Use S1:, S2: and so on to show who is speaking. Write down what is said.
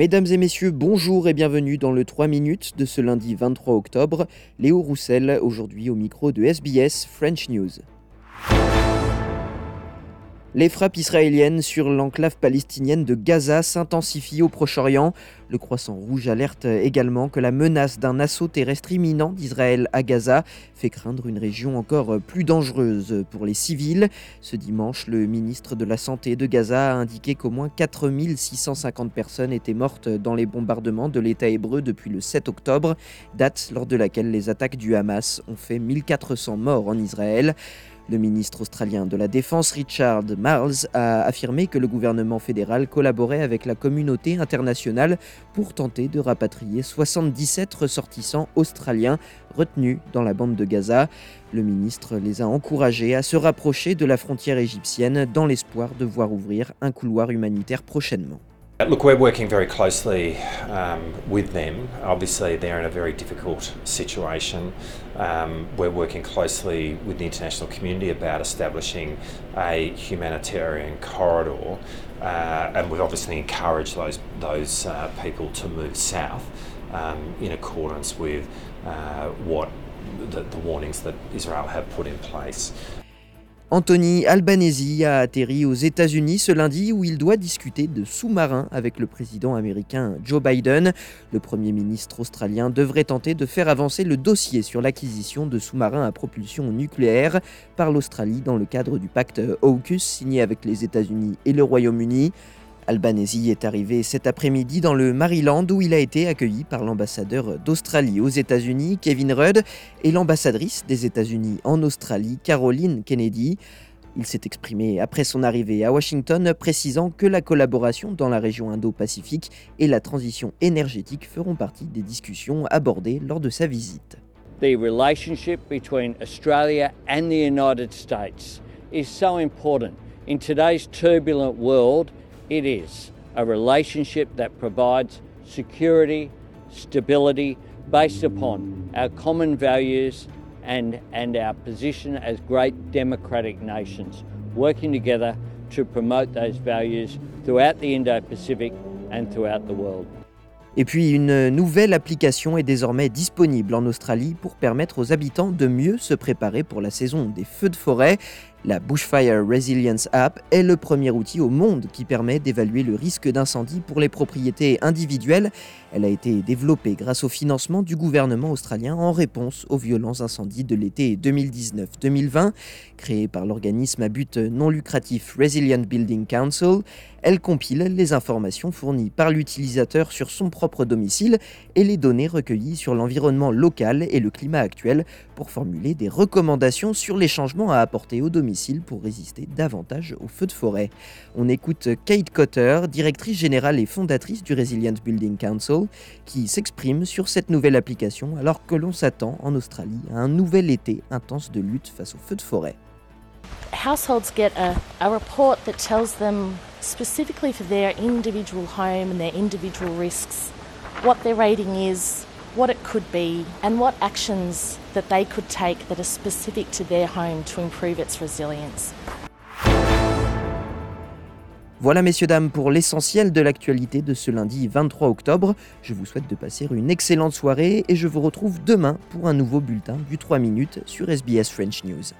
S1: Mesdames et messieurs, bonjour et bienvenue dans le 3 minutes de ce lundi 23 octobre. Léo Roussel, aujourd'hui au micro de SBS French News. Les frappes israéliennes sur l'enclave palestinienne de Gaza s'intensifient au Proche-Orient. Le Croissant Rouge alerte également que la menace d'un assaut terrestre imminent d'Israël à Gaza fait craindre une région encore plus dangereuse pour les civils. Ce dimanche, le ministre de la Santé de Gaza a indiqué qu'au moins 4650 personnes étaient mortes dans les bombardements de l'État hébreu depuis le 7 octobre, date lors de laquelle les attaques du Hamas ont fait 1400 morts en Israël. Le ministre australien de la Défense Richard Marles a affirmé que le gouvernement fédéral collaborait avec la communauté internationale pour tenter de rapatrier 77 ressortissants australiens retenus dans la bande de Gaza. Le ministre les a encouragés à se rapprocher de la frontière égyptienne dans l'espoir de voir ouvrir un couloir humanitaire prochainement.
S2: Uh, look, we're working very closely um, with them. Obviously, they're in a very difficult situation. Um, we're working closely with the international community about establishing a humanitarian corridor, uh, and we've obviously encouraged those those uh, people to move south um, in accordance with uh, what the, the warnings that Israel have put in place.
S1: Anthony Albanese a atterri aux États-Unis ce lundi où il doit discuter de sous-marins avec le président américain Joe Biden. Le Premier ministre australien devrait tenter de faire avancer le dossier sur l'acquisition de sous-marins à propulsion nucléaire par l'Australie dans le cadre du pacte AUKUS signé avec les États-Unis et le Royaume-Uni. Albanese est arrivé cet après-midi dans le Maryland où il a été accueilli par l'ambassadeur d'Australie aux États-Unis, Kevin Rudd, et l'ambassadrice des États-Unis en Australie, Caroline Kennedy. Il s'est exprimé après son arrivée à Washington, précisant que la collaboration dans la région Indo-Pacifique et la transition énergétique feront partie des discussions abordées lors de sa visite.
S3: The relationship between Australia and the United States is so important in today's turbulent world. It is a relationship that provides security, stability based upon our common values and, and our position as great democratic nations, working together to promote those values throughout the Indo Pacific and throughout the world.
S1: Et puis une nouvelle application est désormais disponible en Australie pour permettre aux habitants de mieux se préparer pour la saison des feux de forêt. La Bushfire Resilience App est le premier outil au monde qui permet d'évaluer le risque d'incendie pour les propriétés individuelles. Elle a été développée grâce au financement du gouvernement australien en réponse aux violents incendies de l'été 2019-2020. Créée par l'organisme à but non lucratif Resilient Building Council, elle compile les informations fournies par l'utilisateur sur son propre domicile et les données recueillies sur l'environnement local et le climat actuel pour formuler des recommandations sur les changements à apporter au pour résister davantage aux feux de forêt. On écoute Kate Cotter, directrice générale et fondatrice du Resilient Building Council, qui s'exprime sur cette nouvelle application alors que l'on s'attend en Australie à un nouvel été intense de lutte face aux feux de forêt.
S4: Households get a report that tells them specifically for their individual home and their individual risks what their rating is, what it could be, and what actions that they could take that are specific to their home to improve its resilience.
S1: Voilà messieurs dames pour l'essentiel de l'actualité de ce lundi 23 octobre. Je vous souhaite de passer une excellente soirée et je vous retrouve demain pour un nouveau bulletin du 3 minutes sur SBS French News.